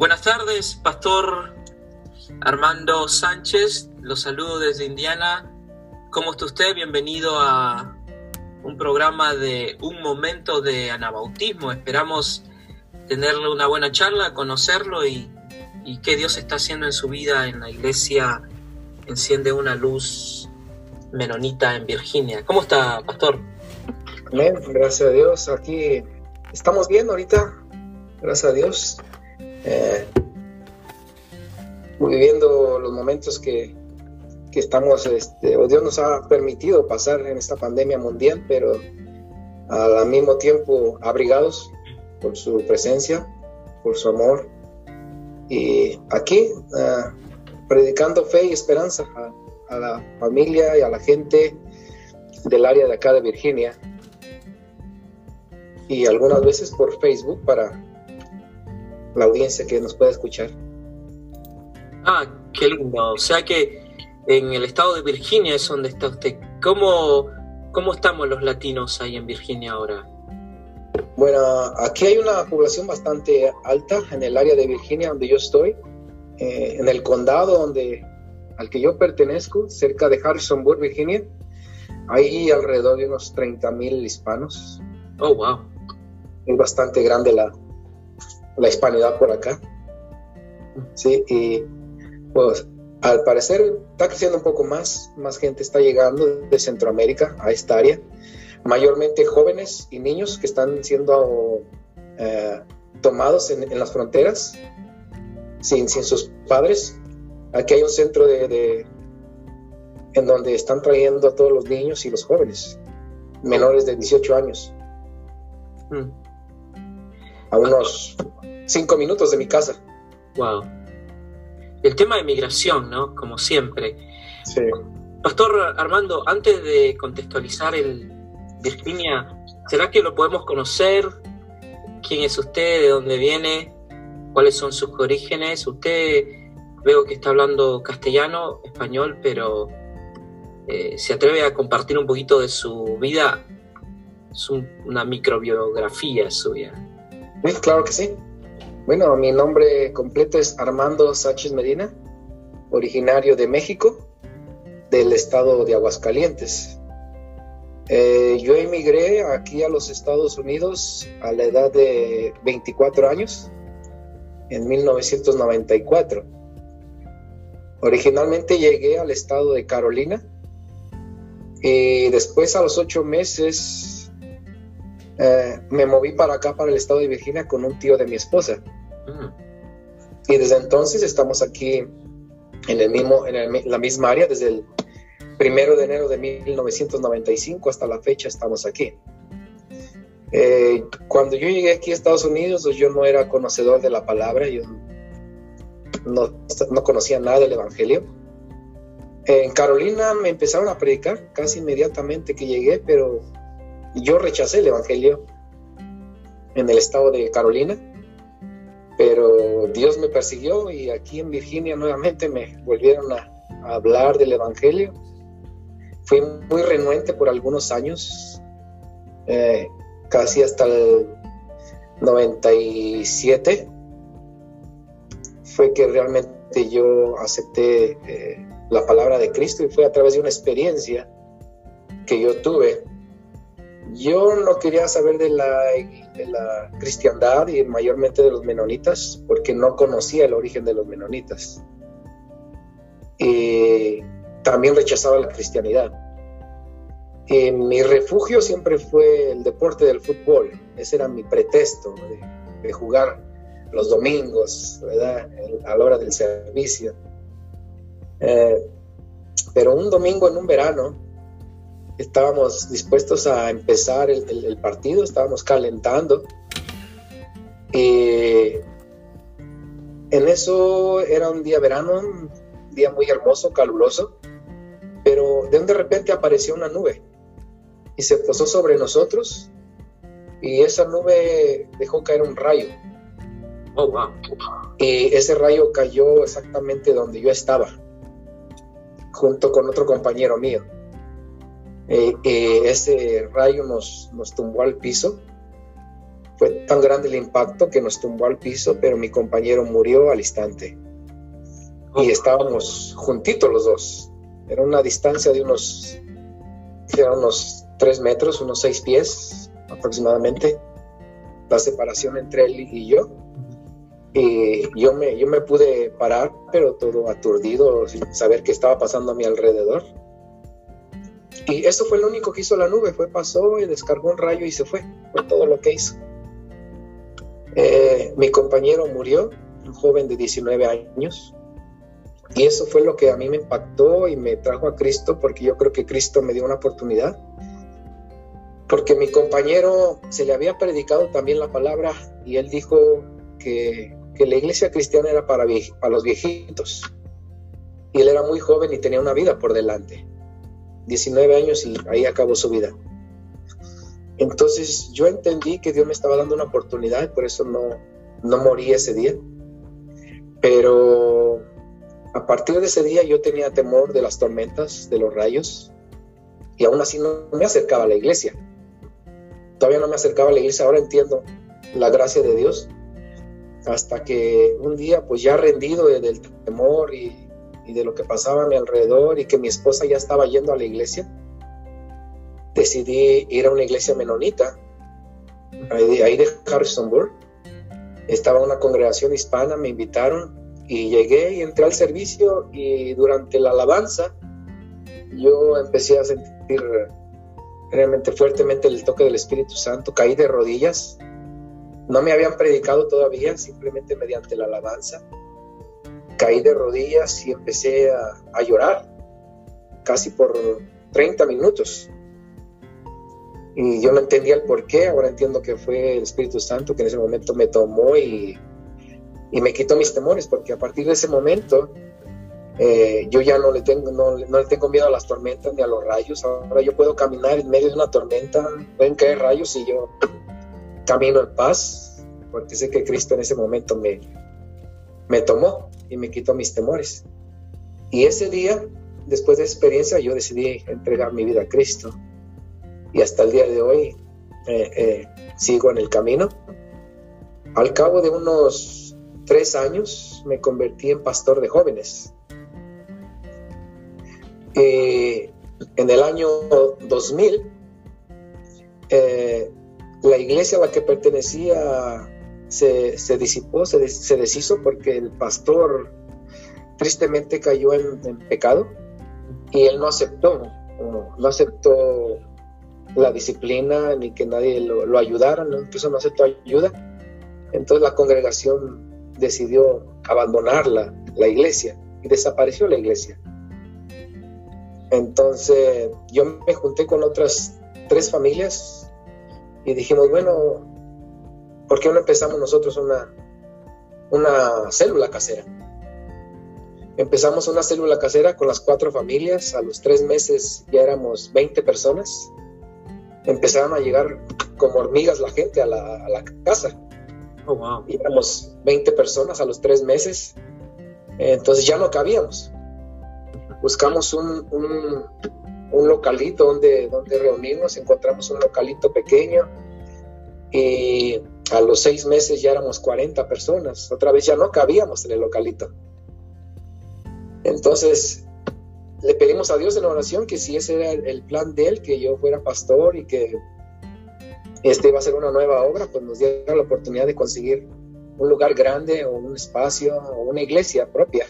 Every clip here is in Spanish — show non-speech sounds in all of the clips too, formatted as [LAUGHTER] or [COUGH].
Buenas tardes, Pastor Armando Sánchez. Los saludo desde Indiana. ¿Cómo está usted? Bienvenido a un programa de un momento de anabautismo. Esperamos tenerle una buena charla, conocerlo y, y qué Dios está haciendo en su vida en la iglesia. Enciende una luz menonita en Virginia. ¿Cómo está, Pastor? Amén, gracias a Dios. Aquí estamos bien ahorita, gracias a Dios. Eh, viviendo los momentos que, que estamos, este, o Dios nos ha permitido pasar en esta pandemia mundial, pero al mismo tiempo abrigados por su presencia, por su amor. Y aquí, uh, predicando fe y esperanza a, la familia y a la gente del área de acá de Virginia. Y algunas veces por Facebook para la audiencia que nos pueda escuchar. Ah, qué lindo. O sea que en el estado de Virginia es donde está usted. ¿Cómo, cómo estamos los latinos ahí en Virginia ahora? Bueno, aquí hay una población bastante alta en el área de Virginia donde yo estoy, eh, en el condado donde al que yo pertenezco, cerca de Harrisonburg, Virginia. Hay alrededor de unos 30 mil hispanos. Oh, wow. Es bastante grande la, la hispanidad por acá. Sí, y pues al parecer está creciendo un poco más, más gente está llegando de Centroamérica a esta área, mayormente jóvenes y niños que están siendo eh, tomados en, en, las fronteras sin, sin, sus padres. Aquí hay un centro de, de, en donde están trayendo a todos los niños y los jóvenes menores de 18 años. Mm. A unos 5 minutos de mi casa. Wow el tema de migración, ¿no? Como siempre. Sí. Pastor Armando, antes de contextualizar el Virginia, ¿será que lo podemos conocer? ¿Quién es usted? ¿De dónde viene? ¿Cuáles son sus orígenes? Usted veo que está hablando castellano, español, pero eh, se atreve a compartir un poquito de su vida. Es un, una microbiografía suya. Sí, claro que sí. Bueno, mi nombre completo es Armando Sánchez Medina, originario de México, del estado de Aguascalientes. Eh, yo emigré aquí a los Estados Unidos a la edad de 24 años, en 1994. Originalmente llegué al estado de Carolina y después a los ocho meses eh, me moví para acá, para el estado de Virginia, con un tío de mi esposa. Y desde entonces estamos aquí en, el mismo, en el, la misma área, desde el primero de enero de 1995 hasta la fecha estamos aquí. Eh, cuando yo llegué aquí a Estados Unidos, yo no era conocedor de la palabra, yo no, no conocía nada del Evangelio. En Carolina me empezaron a predicar casi inmediatamente que llegué, pero yo rechacé el Evangelio en el estado de Carolina Dios me persiguió y aquí en Virginia nuevamente me volvieron a, hablar del Evangelio. Fui muy renuente por algunos años, eh, casi hasta el 97. Fue que realmente yo acepté eh, la palabra de Cristo y fue a través de una experiencia que yo tuve yo no quería saber de la, de la, cristiandad y mayormente de los menonitas porque no conocía el origen de los menonitas. Y también rechazaba la cristianidad. Y mi refugio siempre fue el deporte del fútbol. Ese era mi pretexto de, de jugar los domingos, ¿verdad? a la hora del servicio. Eh, pero un domingo en un verano, estábamos dispuestos a empezar el, el, el partido, estábamos calentando. Y en eso era un día verano, un día muy hermoso, caluroso, pero de, de repente apareció una nube y se posó sobre nosotros y esa nube dejó caer un rayo. Oh, wow. Y ese rayo cayó exactamente donde yo estaba, junto con otro compañero mío eh, eh, ese rayo nos, nos tumbó al piso. Fue tan grande el impacto que nos tumbó al piso, pero mi compañero murió al instante. Y estábamos juntitos los dos. Era una distancia de unos, era unos tres metros, unos seis pies aproximadamente, la separación entre él y yo. Y yo me, yo me pude parar, pero todo aturdido, sin saber qué estaba pasando a mi alrededor. Y eso fue lo único que hizo la nube, fue pasó y descargó un rayo y se fue, fue todo lo que hizo. Eh, mi compañero murió, un joven de 19 años, y eso fue lo que a mí me impactó y me trajo a Cristo, porque yo creo que Cristo me dio una oportunidad, porque mi compañero se le había predicado también la palabra y él dijo que, la iglesia cristiana era para los viejitos, y él era muy joven y tenía una vida por delante. 19 años y ahí acabó su vida. Entonces yo entendí que Dios me estaba dando una oportunidad por eso no, no morí ese día. Pero a partir de ese día yo tenía temor de las tormentas, de los rayos, y aún así no me acercaba a la iglesia. Todavía no me acercaba a la iglesia, ahora entiendo la gracia de Dios. Hasta que un día, pues ya rendido del temor y de lo que pasaba a mi alrededor y que mi esposa ya estaba yendo a la iglesia, decidí ir a una iglesia menonita, ahí de, Harrisonburg. Estaba una congregación hispana, me invitaron y llegué y entré al servicio y durante la alabanza yo empecé a sentir realmente fuertemente el toque del Espíritu Santo, caí de rodillas, no me habían predicado todavía, simplemente mediante la alabanza caí de rodillas y empecé a, llorar, casi por 30 minutos. Y yo no entendía el por qué, ahora entiendo que fue el Espíritu Santo que en ese momento me tomó y, y me quitó mis temores, porque a partir de ese momento eh, yo ya no le, tengo, no, no, le tengo miedo a las tormentas ni a los rayos. Ahora yo puedo caminar en medio de una tormenta, pueden caer rayos y yo camino en paz, porque sé que Cristo en ese momento me, me tomó y me quitó mis temores. Y ese día, después de esa experiencia, yo decidí entregar mi vida a Cristo. Y hasta el día de hoy eh, eh, sigo en el camino. Al cabo de unos tres años me convertí en pastor de jóvenes. en el año 2000, eh, la iglesia a la que pertenecía se, disipó, se, deshizo porque el pastor tristemente cayó en, pecado y él no aceptó, no, aceptó la disciplina ni que nadie lo, ayudara, incluso no aceptó ayuda. Entonces la congregación decidió abandonar la, la iglesia y desapareció la iglesia. Entonces yo me junté con otras tres familias y dijimos, bueno, ¿por qué no empezamos nosotros una, una célula casera? Empezamos una célula casera con las cuatro familias, a los tres meses ya éramos 20 personas. Empezaron a llegar como hormigas la gente a la, casa. Oh, wow. Y éramos 20 personas a los tres meses. Entonces ya no cabíamos. Buscamos un, un, un localito donde, donde reunirnos, encontramos un localito pequeño y a los seis meses ya éramos 40 personas, otra vez ya no cabíamos en el localito. Entonces le pedimos a Dios en oración que si ese era el plan de Él, que yo fuera pastor y que este iba a ser una nueva obra, pues nos diera la oportunidad de conseguir un lugar grande o un espacio o una iglesia propia.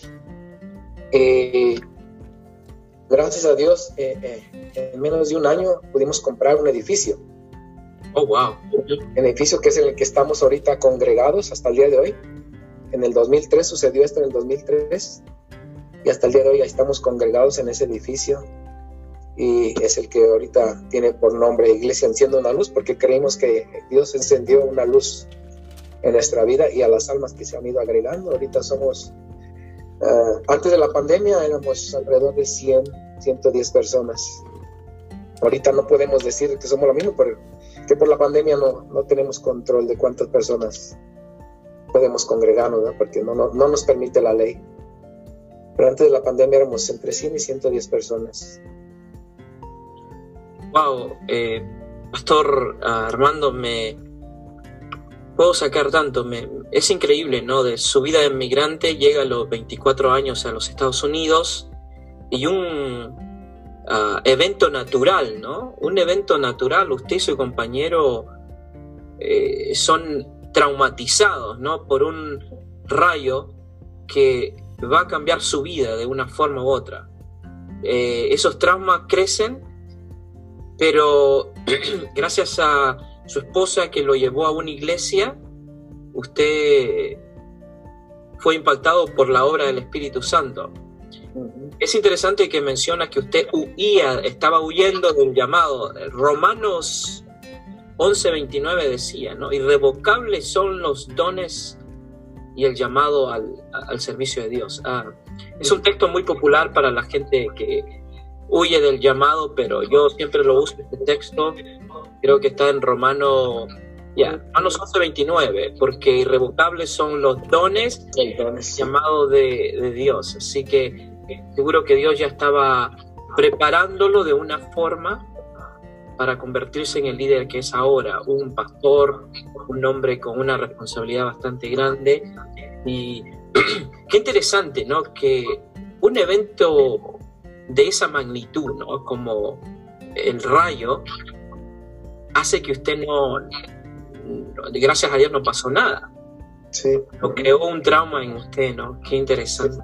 Eh, gracias a Dios, eh, eh, en menos de un año pudimos comprar un edificio Oh, wow. El edificio que es en el que estamos ahorita congregados hasta el día de hoy. En el 2003 sucedió esto, en el 2003. Y hasta el día de hoy estamos congregados en ese edificio. Y es el que ahorita tiene por nombre Iglesia Enciende una Luz, porque creemos que Dios encendió una luz en nuestra vida y a las almas que se han ido agregando. Ahorita somos, eh, antes de la pandemia éramos alrededor de 100, 110 personas. Ahorita no podemos decir que somos lo mismo, pero que por la pandemia no, no tenemos control de cuántas personas podemos congregarnos, ¿no? porque no, no, no, nos permite la ley. Pero antes de la pandemia éramos entre 100 y 110 personas. Wow, eh, Pastor Armando, me, puedo sacar tanto. Me, es increíble, ¿no? De su vida de migrante, llega a los 24 años a los Estados Unidos y un ah, evento natural, ¿no? Un evento natural, usted y su compañero eh, son traumatizados, ¿no? Por un rayo que va a cambiar su vida de una forma u otra. Eh, esos traumas crecen, pero [CLEARS THROAT] gracias a su esposa que lo llevó a una iglesia, usted fue impactado por la obra del Espíritu Santo. Es interesante que menciona que usted huía, estaba huyendo del llamado. Romanos 11:29 decía, ¿no? Irrevocables son los dones y el llamado al, servicio de Dios. Ah, es un texto muy popular para la gente que huye del llamado, pero yo siempre lo uso este texto. Creo que está en Romano, ya, Romanos 11:29, porque irrevocables son los dones y el llamado de, de Dios. Así que seguro que Dios ya estaba preparándolo de una forma para convertirse en el líder que es ahora, un pastor, un hombre con una responsabilidad bastante grande. Y [CLEARS THROAT] qué interesante, ¿no? Que un evento de esa magnitud, ¿no? Como el rayo, hace que usted no, gracias a Dios no pasó nada. Sí. Lo creó un trauma en usted, ¿no? Qué interesante.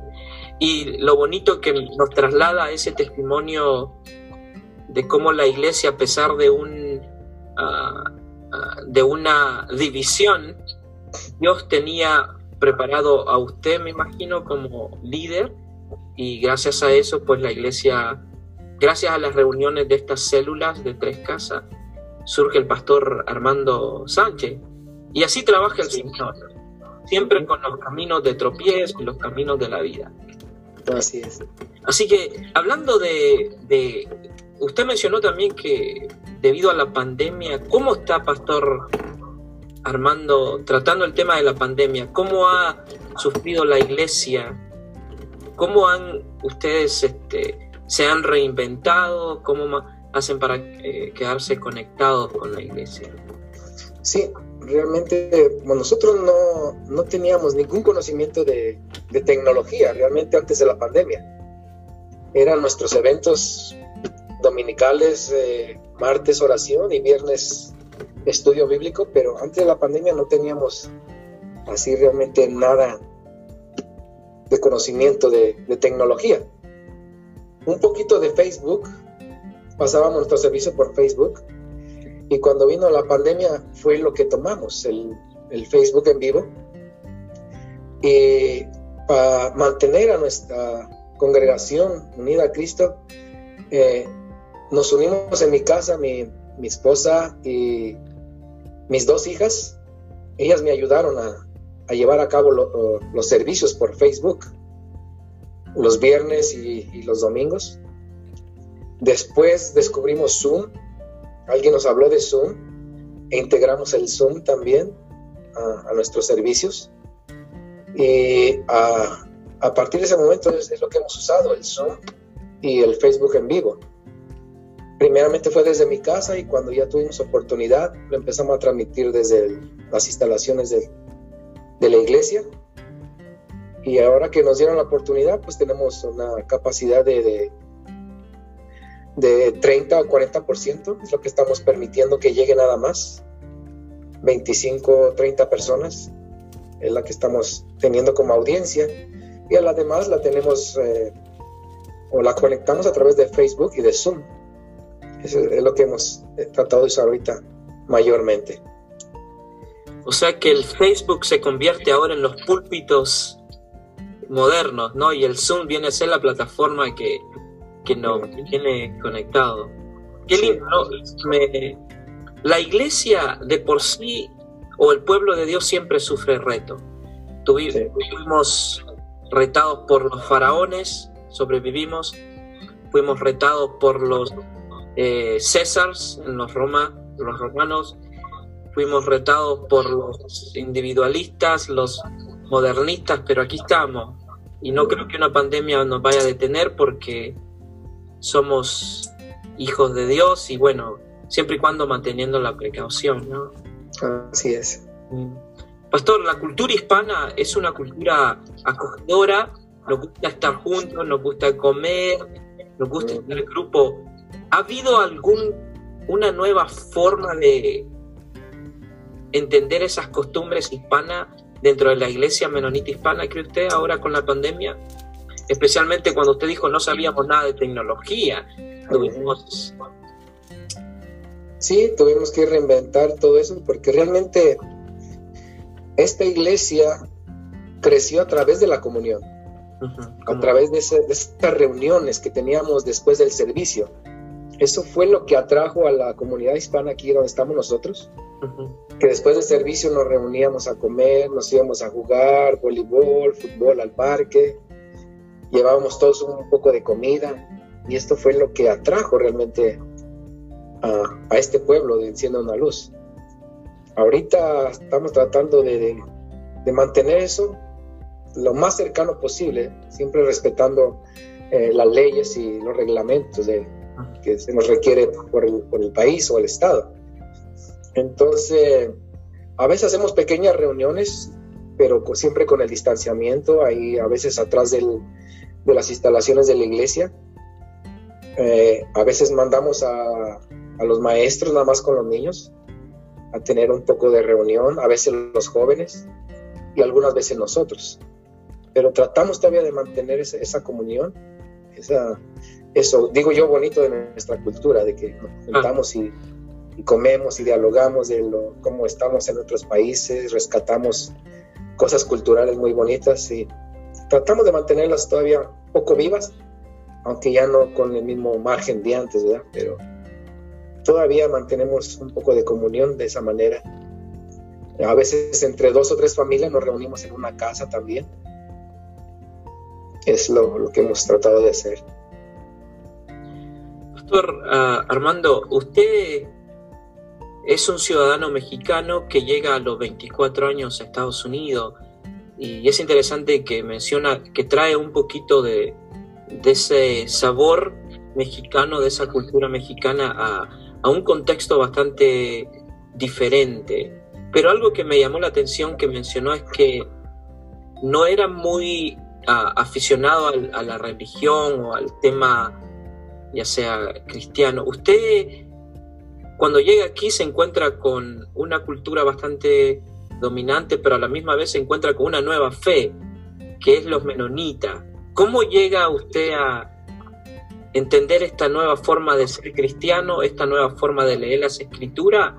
Y lo bonito que nos traslada ese testimonio de cómo la iglesia, a pesar de, un, ah, ah, de una división, Dios tenía preparado a usted, me imagino, como líder y gracias a eso, pues la iglesia, gracias a las reuniones de estas células de tres casas, surge el pastor Armando Sánchez. Y así trabaja el Señor, siempre con los caminos de tropiezo y los caminos de la vida. Así es. Así que hablando de, usted mencionó también que debido a la pandemia, ¿cómo está Pastor Armando tratando el tema de la pandemia? ¿Cómo ha sufrido la iglesia? ¿Cómo han ustedes este, se han reinventado? ¿Cómo hacen para eh, quedarse conectados con la iglesia? Sí, realmente nosotros no, teníamos ningún conocimiento de, tecnología, realmente antes de la pandemia. Eran nuestros eventos dominicales, martes oración y viernes estudio bíblico, pero antes de la pandemia no teníamos así realmente nada de conocimiento de, tecnología. Un poquito de Facebook, pasábamos nuestro servicio por Facebook y cuando vino la pandemia fue lo que tomamos, el, Facebook en vivo. Y para mantener a nuestra congregación unida a Cristo, eh, nos unimos en mi casa, mi, mi, esposa y mis dos hijas. Ellas me ayudaron a, a llevar a cabo los servicios por Facebook los viernes y, los domingos. Después descubrimos Zoom, alguien nos habló de Zoom e integramos el Zoom también a, nuestros servicios. Y a, partir de ese momento es, lo que hemos usado, el Zoom y el Facebook en vivo. Primeramente fue desde mi casa y cuando ya tuvimos oportunidad lo empezamos a transmitir desde las instalaciones de, la iglesia. Y ahora que nos dieron la oportunidad, pues tenemos una capacidad de, 30 a 40%, es lo que estamos permitiendo que llegue nada más. 25 30 personas es la que estamos teniendo como audiencia. Y a la demás la tenemos eh, o la conectamos a través de Facebook y de Zoom. Eso es lo que hemos eh, tratado de usar ahorita mayormente. O sea que el Facebook se convierte ahora en los púlpitos modernos, ¿no? Y el Zoom viene a ser la plataforma que, que nos tiene conectado. Qué lindo, la iglesia de por sí o el pueblo de Dios siempre sufre reto. Tuvimos retados por los faraones, sobrevivimos. Fuimos retados por los eh, Césars, en los, Roma, los romanos fuimos retados por los individualistas, los modernistas, pero aquí estamos. Y no creo que una pandemia nos vaya a detener porque somos hijos de Dios y bueno, siempre y cuando manteniendo la precaución, ¿no? Así es. Mm. Pastor, la cultura hispana es una cultura acogedora, nos gusta estar juntos, nos gusta comer, nos gusta estar en grupo. ¿Ha habido algún una nueva forma de entender esas costumbres hispanas dentro de la iglesia menonita hispana, cree usted, ahora con la pandemia? Especialmente cuando usted dijo no sabíamos nada de tecnología. Sí, tuvimos que reinventar todo eso porque realmente esta iglesia creció a través de la comunión, a través de, de estas reuniones que teníamos después del servicio. Eso fue lo que atrajo a la comunidad hispana aquí donde estamos nosotros, que después del servicio nos reuníamos a comer, nos íbamos a jugar voleibol, fútbol al parque, llevábamos todos un poco de comida y esto fue lo que atrajo realmente a, este pueblo de Encienda una Luz. Ahorita estamos tratando de, mantener eso lo más cercano posible, siempre respetando eh, las leyes y los reglamentos de, que se nos requiere por el, por el país o el Estado. Entonces, a veces hacemos pequeñas reuniones, pero siempre con el distanciamiento, ahí a veces atrás del, de las instalaciones de la iglesia. Eh, a veces mandamos a, a, los maestros nada más con los niños a tener un poco de reunión, a veces los jóvenes y algunas veces nosotros. Pero tratamos todavía de mantener esa, esa comunión, esa, eso, digo yo, bonito de nuestra cultura, de que nos juntamos y, comemos y dialogamos de lo, cómo estamos en otros países, rescatamos cosas culturales muy bonitas y tratamos de mantenerlas todavía poco vivas, aunque ya no con el mismo margen de antes, ¿verdad? Pero todavía mantenemos un poco de comunión de esa manera. A veces entre dos o tres familias nos reunimos en una casa también. Es lo, que hemos tratado de hacer. Doctor ah, Armando, usted es un ciudadano mexicano que llega a los 24 años a Estados Unidos y es interesante que menciona que trae un poquito de, ese sabor mexicano, de esa cultura mexicana a, un contexto bastante diferente. Pero algo que me llamó la atención que mencionó es que no era muy aficionado a la religión o al tema ya sea cristiano. Usted cuando llega aquí se encuentra con una cultura bastante dominante, pero a la misma vez se encuentra con una nueva fe, que es los menonitas. ¿Cómo llega usted a entender esta nueva forma de ser cristiano, esta nueva forma de leer las escrituras?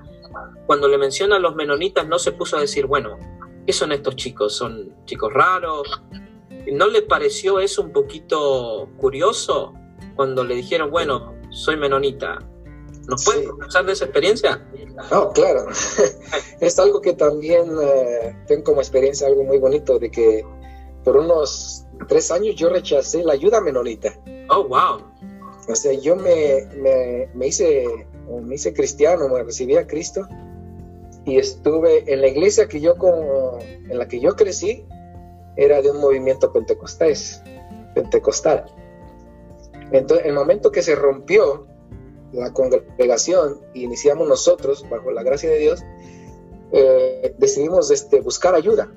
Cuando le menciona a los menonitas no se puso a decir, bueno, ¿qué son estos chicos? ¿Son chicos raros? ¿No le pareció eso un poquito curioso? cuando le dijeron, bueno, soy menonita. ¿Nos puede sí. de esa experiencia? No, claro. [LAUGHS] es algo que también eh, tengo como experiencia, algo muy bonito, de que por unos tres años yo rechacé la ayuda menonita. Oh, wow. O sea, yo me, me, hice, me hice cristiano, me recibí a Cristo y estuve en la iglesia que yo como, en la que yo crecí, era de un movimiento pentecostés, pentecostal. Entonces, el momento que se rompió la congregación y iniciamos nosotros, bajo la gracia de Dios, eh, decidimos este, buscar ayuda.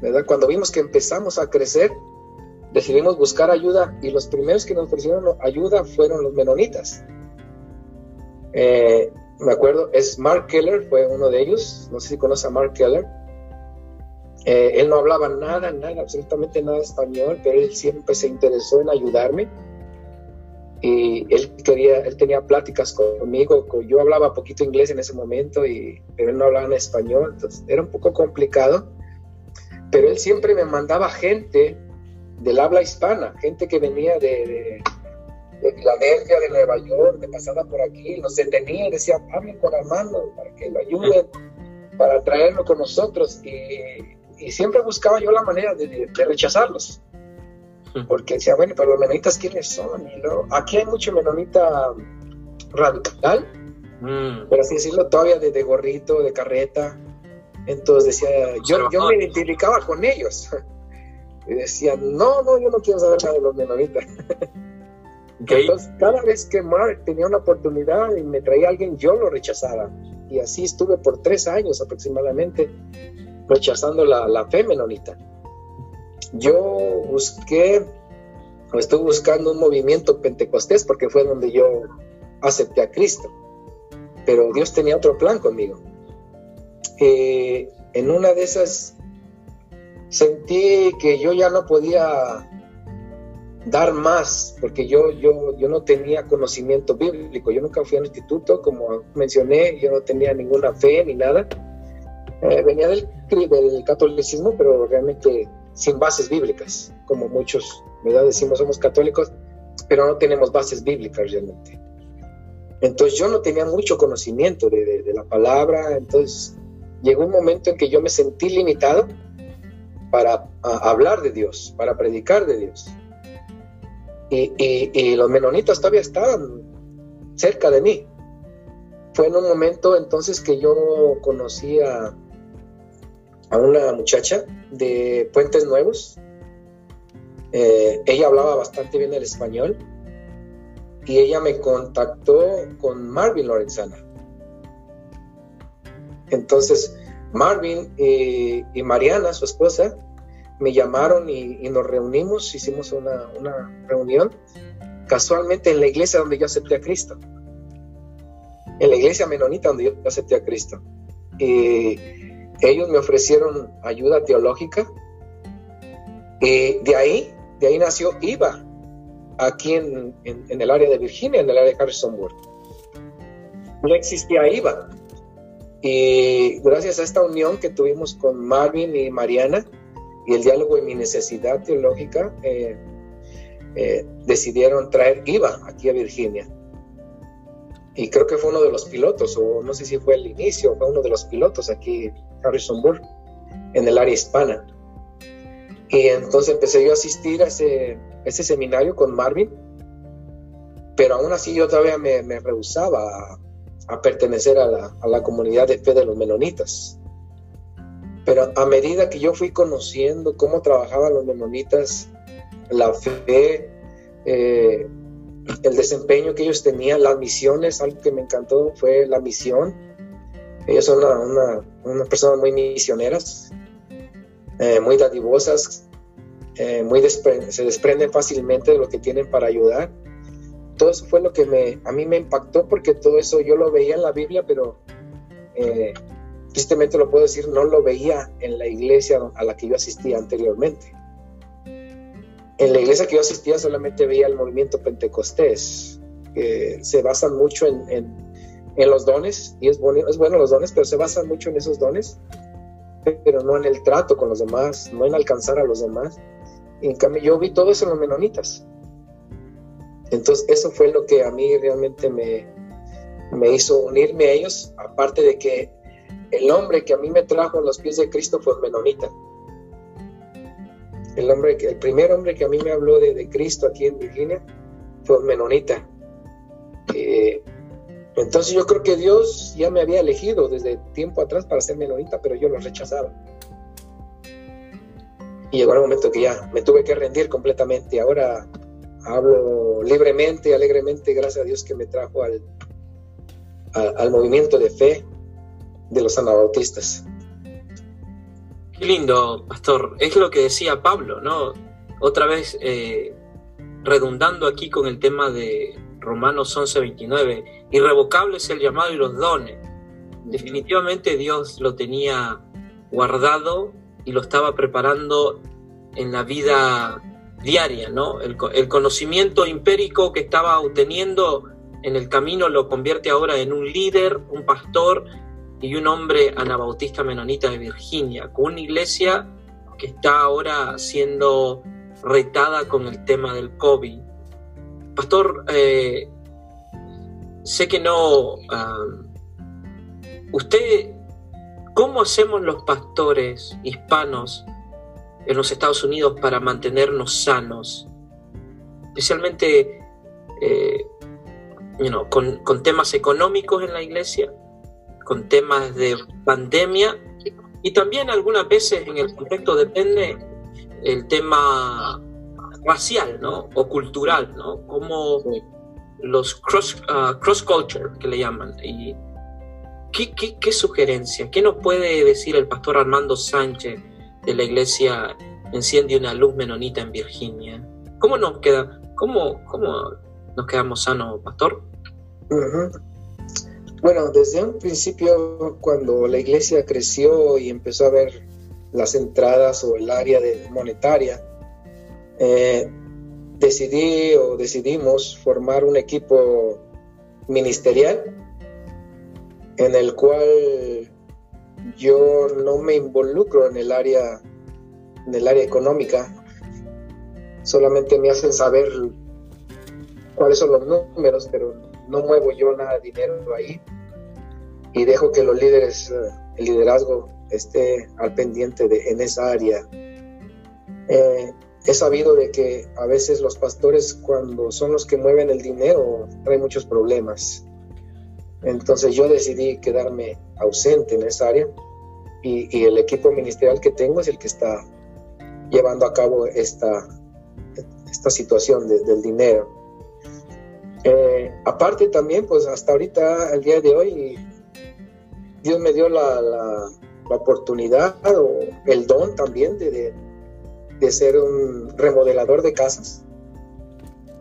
¿verdad? Cuando vimos que empezamos a crecer, decidimos buscar ayuda y los primeros que nos ofrecieron ayuda fueron los menonitas. Eh, me acuerdo, es Mark Keller, fue uno de ellos, no sé si conoce a Mark Keller. Eh, él no hablaba nada, nada, absolutamente nada español, pero él siempre se interesó en ayudarme y él quería, él tenía pláticas conmigo, yo hablaba poquito inglés en ese momento, y, pero él no hablaba en español, entonces era un poco complicado, pero él siempre me mandaba gente del habla hispana, gente que venía de, de, Filadelfia, de Nueva York, de pasada por aquí, nos detenía y decía, hablen con Armando para que lo ayuden, para traerlo con nosotros, y, y siempre buscaba yo la manera de rechazarlos porque decía, bueno, pero los menonitas, ¿quiénes son? Y aquí hay mucho menonita radical, mm. pero así decirlo, todavía de, gorrito, de carreta. Entonces decía, yo, yo me identificaba con ellos. [LAUGHS] Y decía, no, no, yo no quiero saber nada de los menonitas. [LAUGHS] Entonces, cada vez que Mark tenía una oportunidad y me traía a alguien, yo lo rechazaba. Y así estuve por tres años aproximadamente. rechazando la, la fe menonita. Yo busqué, o estuve buscando un movimiento pentecostés porque fue donde yo acepté a Cristo. Pero Dios tenía otro plan conmigo. Eh, en una de esas sentí que yo ya no podía dar más, porque yo, yo, yo no tenía conocimiento bíblico, yo nunca fui al instituto, como mencioné, yo no tenía ninguna fe ni nada. Eh, venía del, del, catolicismo, pero realmente sin bases bíblicas, como muchos, ¿verdad? Decimos somos católicos, pero no tenemos bases bíblicas realmente. Entonces yo no tenía mucho conocimiento de, la palabra, entonces llegó un momento en que yo me sentí limitado para hablar de Dios, para predicar de Dios. Y, los menonitas todavía estaban cerca de mí. Fue en un momento entonces que yo conocí a, una muchacha de Puentes Nuevos. Eh, ella hablaba bastante bien el español y ella me contactó con Marvin Lorenzana. Entonces, Marvin y, Mariana, su esposa, me llamaron y, nos reunimos, hicimos una, reunión casualmente en la iglesia donde yo acepté a Cristo, en la iglesia menonita donde yo acepté a Cristo. Y ellos me ofrecieron ayuda teológica y de ahí, de ahí nació IVA, aquí en, en el área de Virginia, en el área de Harrisonburg. No existía IVA, y gracias a esta unión que tuvimos con Marvin y Mariana y el diálogo y mi necesidad teológica, eh, eh, decidieron traer IVA aquí a Virginia. Y creo que fue uno de los pilotos, o no sé si fue el inicio, fue uno de los pilotos aquí en Harrisonburg, en el área hispana. Y entonces empecé yo a asistir a ese, ese seminario con Marvin, pero aún así yo todavía me, me rehusaba a pertenecer a la, comunidad de fe de los menonitas. Pero a medida que yo fui conociendo cómo trabajaban los menonitas, la fe, eh, el desempeño que ellos tenían, las misiones, algo que me encantó fue la misión. Ellos son una, personas muy misioneras, eh, muy dadivosas, eh, muy se desprenden fácilmente de lo que tienen para ayudar todo eso fue lo que me, a mí me impactó porque todo eso yo lo veía en la Biblia, pero eh, tristemente lo puedo decir, no lo veía en la iglesia a la que yo asistía anteriormente. En la iglesia que yo asistía solamente veía el movimiento pentecostés, que se basan mucho en, los dones, y es bueno, es bueno los dones, pero se basan mucho en esos dones, pero no en el trato con los demás, no en alcanzar a los demás. en cambio, yo vi todo eso en los menonitas entonces eso fue lo que a mí realmente me, me hizo unirme a ellos, aparte de que el hombre que a mí me trajo a los pies de Cristo fue menonita. El, hombre, el primer hombre que a mí me habló de, Cristo aquí en Virginia fue menonita. Eh, entonces yo creo que Dios ya me había elegido desde tiempo atrás para ser menonita, pero yo lo rechazaba. Y llegó el momento que ya me tuve que rendir completamente. Ahora hablo libremente, alegremente, gracias a Dios que me trajo al, al movimiento de fe de los anabautistas. Qué lindo, pastor. Es lo que decía Pablo, ¿no? Otra vez eh, redundando aquí con el tema de Romanos 11:29. Irrevocable es el llamado y los dones. Definitivamente Dios lo tenía guardado y lo estaba preparando en la vida diaria, ¿no? El, conocimiento empírico que estaba obteniendo en el camino lo convierte ahora en un líder, un pastor y un hombre anabautista menonita de Virginia, con una iglesia que está ahora siendo retada con el tema del COVID. Pastor, eh, sé que no... usted, ¿cómo hacemos los pastores hispanos en los Estados Unidos para mantenernos sanos, especialmente eh, con, temas económicos en la iglesia, con temas de pandemia y también algunas veces en el contexto depende el tema racial ¿no? o cultural, ¿no? como los cross, uh, cross culture que le llaman. Y ¿qué, qué, sugerencia? ¿Qué nos puede decir el pastor Armando Sánchez de la iglesia Enciende una luz menonita en Virginia? ¿Cómo nos queda, cómo, cómo nos quedamos sanos, pastor? Bueno, desde un principio, cuando la iglesia creció y empezó a ver las entradas o el área de monetaria, eh, decidí o decidimos formar un equipo ministerial en el cual yo no me involucro en el área en el área económica. Solamente me hacen saber cuáles son los números pero no muevo yo nada de dinero ahí y dejo que los líderes el liderazgo esté al pendiente de en esa área eh, he sabido de que a veces los pastores cuando son los que mueven el dinero traen muchos problemas. Entonces yo decidí quedarme ausente en esa área y, el equipo ministerial que tengo es el que está llevando a cabo esta, esta situación del dinero. Eh, aparte también, pues hasta ahorita, el día de hoy, Dios me dio la, la, la oportunidad o el don también de de ser un remodelador de casas.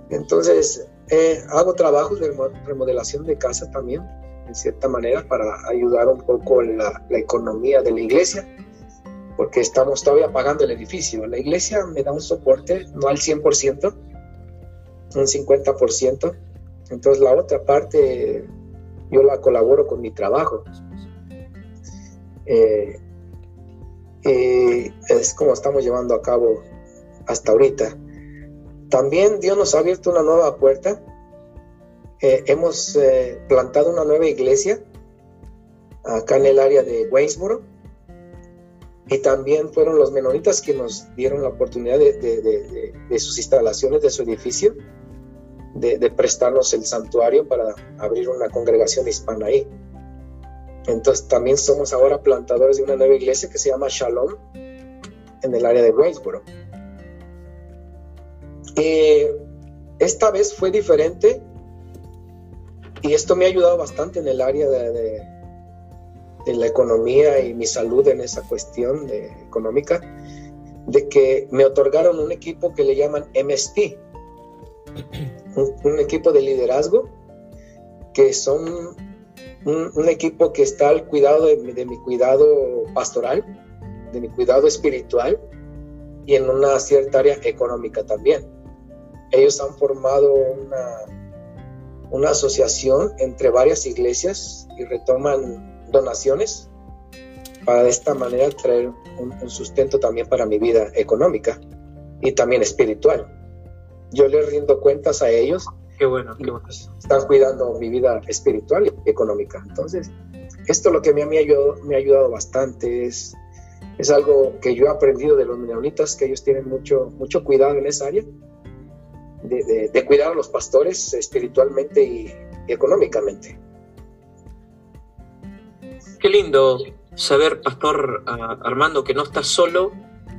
Entonces, eh, hago trabajos de remodelación de casas también, en cierta manera, para ayudar un poco en la, economía de la iglesia, porque estamos todavía pagando el edificio. La iglesia me da un soporte, no al 100%, un 50%. Entonces, la otra parte yo la colaboro con mi trabajo. Eh, y es como estamos llevando a cabo hasta ahorita. También Dios nos ha abierto una nueva puerta. Eh, hemos eh, plantado una nueva iglesia acá en el área de Waynesboro. Y también fueron los menonitas que nos dieron la oportunidad de, sus instalaciones, de su edificio, de, prestarnos el santuario para abrir una congregación hispana ahí. Entonces también somos ahora plantadores de una nueva iglesia que se llama Shalom en el área de Waynesboro. esta vez fue diferente y esto me ha ayudado bastante en el área de, la economía y mi salud en esa cuestión económica, de que me otorgaron un equipo que le llaman MSP, un equipo de liderazgo, que son un, equipo que está al cuidado de, mi cuidado pastoral, de mi cuidado espiritual y en una cierta área económica también. Ellos han formado una, una asociación entre varias iglesias y retoman donaciones para de esta manera traer un, sustento también para mi vida económica y también espiritual. Yo les rindo cuentas a ellos Qué bueno, qué Están cuidando mi vida espiritual y económica. Entonces, esto lo que me, me, ha, ayudado, me ha ayudado bastante. Es, es algo que yo he aprendido de los menonitas, que ellos tienen mucho, mucho cuidado en esa área, de, cuidar a los pastores espiritualmente y, económicamente. Qué lindo saber, Pastor Armando, que no estás solo,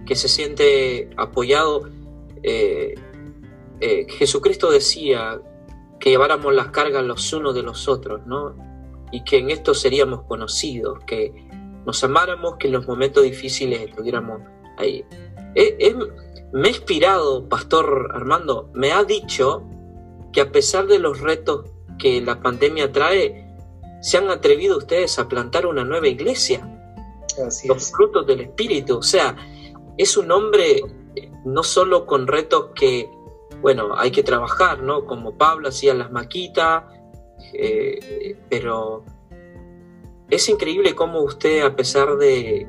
que se siente apoyado. Eh, eh, Jesucristo decía que lleváramos las cargas los unos de los otros, ¿no? Y que en esto seríamos conocidos, que nos amáramos, que en los momentos difíciles estuviéramos ahí. me ha inspirado, Pastor Armando, me ha dicho que a pesar de los retos que la pandemia trae, se han atrevido ustedes a plantar una nueva iglesia. los frutos del Espíritu. O sea, es un hombre no solo con retos que bueno, hay que trabajar, ¿no? Como Pablo hacía las maquitas, eh, pero es increíble cómo usted, a pesar de,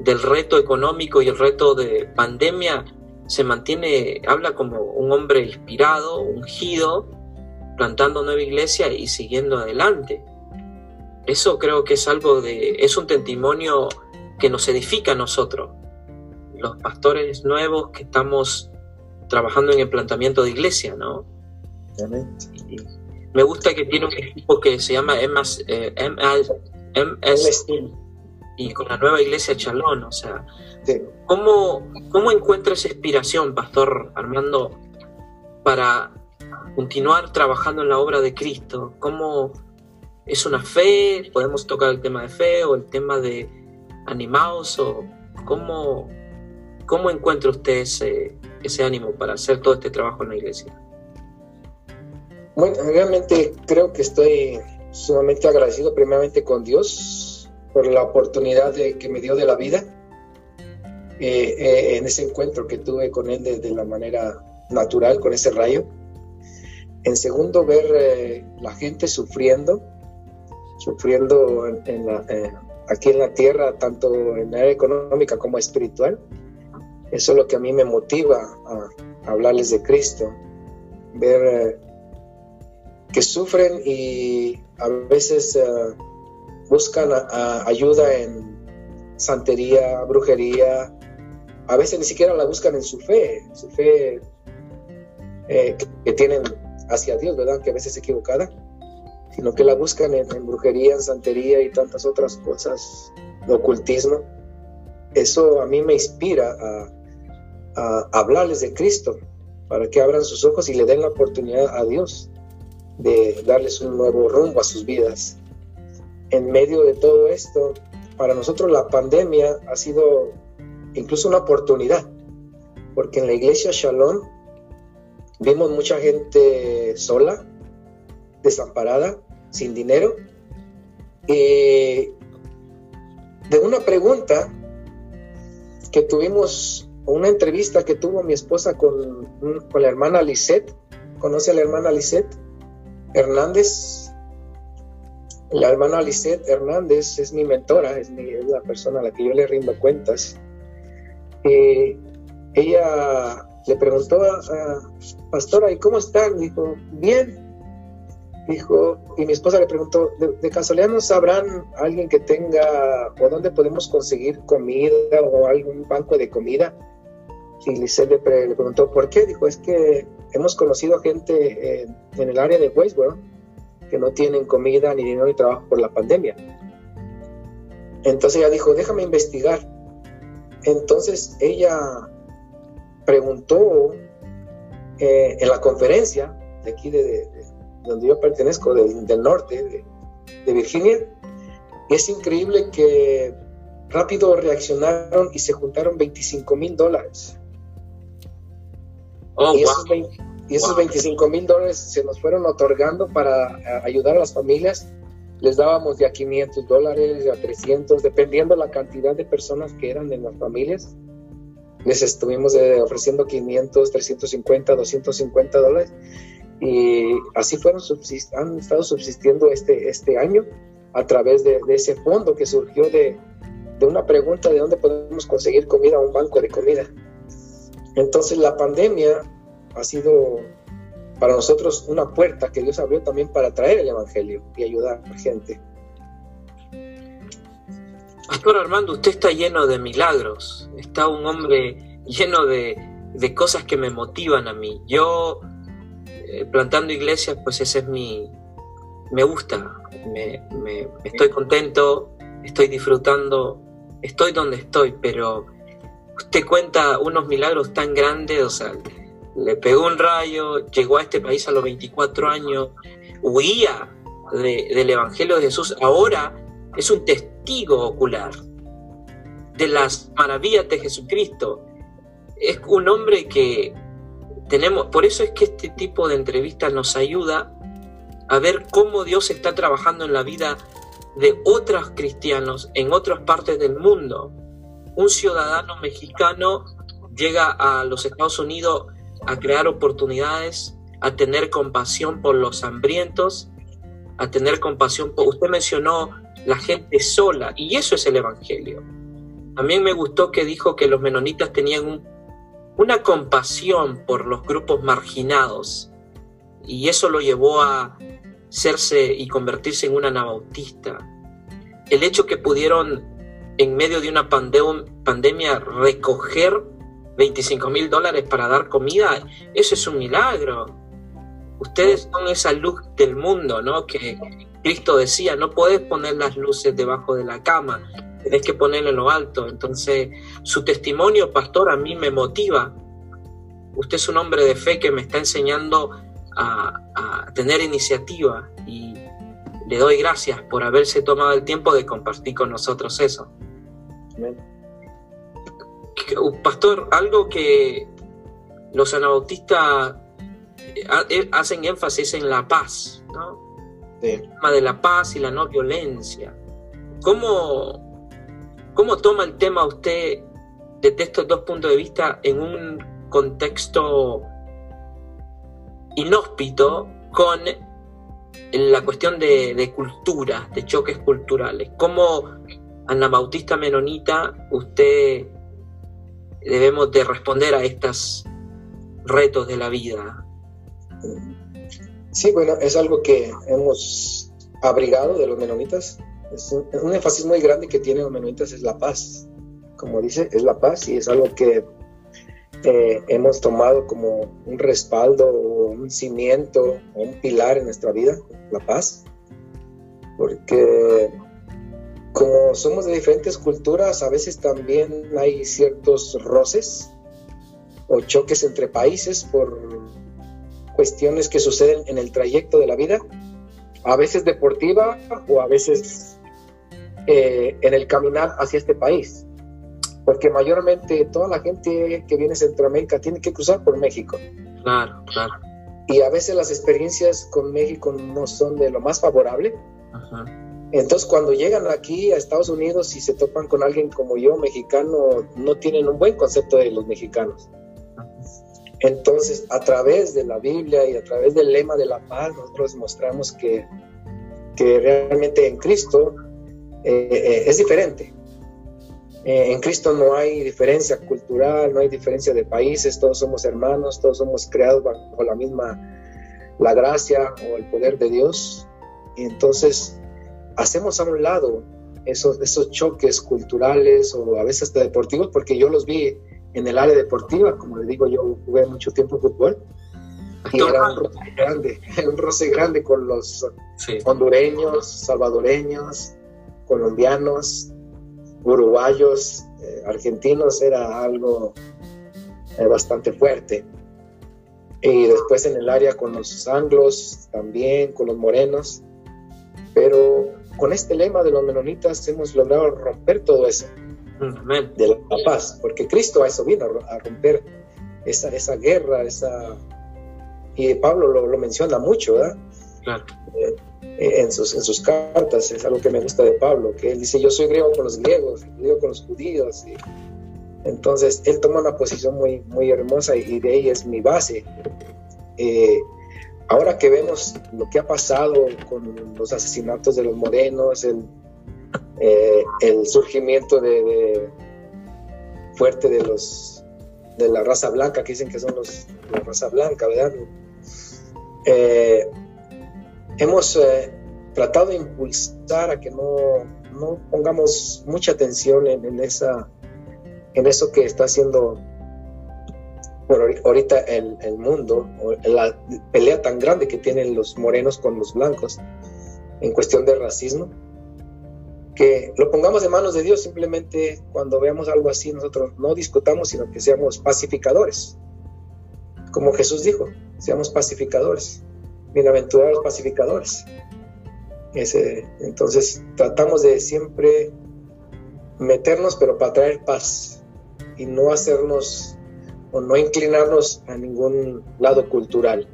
del reto económico y el reto de pandemia, se mantiene, habla como un hombre inspirado, ungido, plantando nueva iglesia y siguiendo adelante. Eso creo que es algo de, es un testimonio que nos edifica a nosotros, los pastores nuevos que estamos trabajando en el planteamiento de iglesia, ¿no? me gusta que tiene un equipo que se llama MS, eh, y con la nueva iglesia Chalón, o sea, ¿cómo, ¿cómo encuentras inspiración, Pastor Armando, para continuar trabajando en la obra de Cristo? ¿Cómo, ¿Es una fe? ¿Podemos tocar el tema de fe o el tema de animados? ¿O cómo, cómo encuentra usted ese, ese ánimo para hacer todo este trabajo en la iglesia? Bueno, realmente creo que estoy sumamente agradecido primeramente con Dios por la oportunidad de, que me dio de la vida eh, eh, en ese encuentro que tuve con Él de, la manera natural, con ese rayo. En segundo, ver eh, la gente sufriendo, sufriendo en, aquí en la tierra, tanto en la área económica como espiritual. Eso es lo que a mí me motiva a, hablarles de Cristo, ver que sufren y a veces buscan ayuda en santería, brujería, a veces ni siquiera la buscan en su fe, su fe eh, que, tienen hacia Dios, ¿verdad? Que a veces es equivocada, sino que la buscan en, brujería, en santería y tantas otras cosas, de ocultismo. Eso a mí me inspira a, hablarles de Cristo, para que abran sus ojos y le den la oportunidad a Dios de darles un nuevo rumbo a sus vidas. En medio de todo esto, para nosotros la pandemia ha sido incluso una oportunidad, porque en la iglesia Shalom vimos mucha gente sola, desamparada, sin dinero, y de una pregunta que tuvimos, una entrevista que tuvo mi esposa con, con la hermana Lisette, ¿conoce a la hermana Lisette Hernández? La hermana Lisette Hernández es mi mentora, es, mi, es la persona a la que yo le rindo cuentas. Eh, ella le preguntó a, Pastora, ¿y cómo están? Dijo, bien. Dijo, y mi esposa le preguntó, ¿de, casualidad no sabrán alguien que tenga o dónde podemos conseguir comida o algún banco de comida? Y Lice le, preguntó, ¿por qué? Dijo, es que hemos conocido gente en el área de Westboro que no tienen comida ni dinero ni trabajo por la pandemia. Entonces ella dijo, déjame investigar. Entonces ella preguntó eh, en la conferencia de aquí de, donde yo pertenezco, del norte, de, Virginia, y es increíble que rápido reaccionaron y se juntaron 25 mil dólares. Oh, y, esos 25 mil dólares se nos fueron otorgando para ayudar a las familias les dábamos de a 500 dólares, a 300, dependiendo la cantidad de personas que eran en las familias. Les estuvimos eh, ofreciendo 500, 350, 250 dólares y así fueron han estado subsistiendo este, este año a través de, ese fondo que surgió de, de, una pregunta de dónde podemos conseguir comida a un banco de comida. Entonces la pandemia ha sido para nosotros una puerta que Dios abrió también para traer el Evangelio y ayudar a la gente. Pastor Armando, usted está lleno de milagros, está un hombre lleno de, cosas que me motivan a mí. Yo, eh, plantando iglesias, pues ese es mi, me gusta, me, estoy contento, estoy disfrutando, estoy donde estoy, pero usted cuenta unos milagros tan grandes, o sea, le pegó un rayo, llegó a este país a los 24 años, huía del Evangelio de Jesús, ahora es un testigo ocular de las maravillas de Jesucristo. Es un hombre que tenemos, por eso es que este tipo de entrevistas nos ayuda a ver cómo Dios está trabajando en la vida de otros cristianos en otras partes del mundo. Un ciudadano mexicano llega a los Estados Unidos a crear oportunidades, a tener compasión por los hambrientos, a tener compasión por... Usted mencionó la gente sola y eso es el Evangelio. También me gustó que dijo que los menonitas tenían una compasión por los grupos marginados y eso lo llevó a serse y convertirse en una anabautista. El hecho que pudieron en medio de una pandemia recoger 25 mil dólares para dar comida, eso es un milagro. Ustedes son esa luz del mundo, ¿no? Que Cristo decía, no puedes poner las luces debajo de la cama, tienes que ponerlo en lo alto. Entonces, su testimonio, pastor, a mí me motiva. Usted es un hombre de fe que me está enseñando a, a tener iniciativa y le doy gracias por haberse tomado el tiempo de compartir con nosotros eso. Pastor, algo que los anabautistas eh, eh, hacen énfasis en la paz, ¿no? El tema de la paz y la no violencia. ¿Cómo, ¿Cómo toma el tema usted desde estos dos puntos de vista en un contexto inhóspito con la cuestión de, de cultura, de choques culturales? ¿Cómo anabautista menonita usted debemos de responder a estos retos de la vida? Sí, bueno, es algo que hemos abrigado de los menonitas. Un, énfasis muy grande que tienen los menonitas es la paz. Como dice, es la paz y es algo que eh, hemos tomado como un respaldo, un cimiento, un pilar en nuestra vida, la paz. Porque como somos de diferentes culturas, a veces también hay ciertos roces o choques entre países por cuestiones que suceden en el trayecto de la vida, a veces deportiva o a veces eh, en el caminar hacia este país. Porque mayormente toda la gente que viene a Centroamérica tiene que cruzar por México. Claro, claro. Y a veces las experiencias con México no son de lo más favorable. Entonces, cuando llegan aquí a Estados Unidos y se topan con alguien como yo, mexicano, no tienen un buen concepto de los mexicanos. Entonces, a través de la Biblia y a través del lema de la paz, nosotros mostramos que, que realmente en Cristo eh, eh, es diferente. Eh, en Cristo no hay diferencia cultural, no hay diferencia de países, todos somos hermanos, todos somos creados bajo la misma, la gracia o el poder de Dios. Entonces hacemos a un lado esos, esos choques culturales o a veces hasta deportivos, porque yo los vi en el área deportiva, como le digo, yo jugué mucho tiempo fútbol y era un roce grande, [LAUGHS] un roce grande con los hondureños, salvadoreños, colombianos, uruguayos, eh, argentinos, era algo eh, bastante fuerte. Y después en el área con los anglos, también con los morenos, pero con este lema de los menonitas hemos logrado romper todo eso de la paz, porque Cristo a eso vino, a romper esa, esa guerra, esa... Y Pablo lo, menciona mucho, ¿verdad? Eh, en, sus, en sus cartas, es algo que me gusta de Pablo, que él dice, yo soy griego con los griegos, griego con los judíos. Y, entonces, él toma una posición muy, muy hermosa y, de ahí es mi base. Eh, ahora que vemos lo que ha pasado con los asesinatos de los morenos, el, eh, surgimiento de, fuerte de los de la raza blanca, que dicen que son los la raza blanca, ¿verdad? Eh, hemos eh, tratado de impulsar a que no, pongamos mucha atención en, en eso que está haciendo por ahorita el, el mundo, la pelea tan grande que tienen los morenos con los blancos en cuestión de racismo que lo pongamos en manos de Dios, simplemente cuando veamos algo así nosotros no discutamos, sino que seamos pacificadores. Como Jesús dijo, seamos pacificadores, bienaventurados pacificadores. Ese, entonces tratamos de siempre meternos, pero para traer paz y no hacernos o no inclinarnos a ningún lado cultural,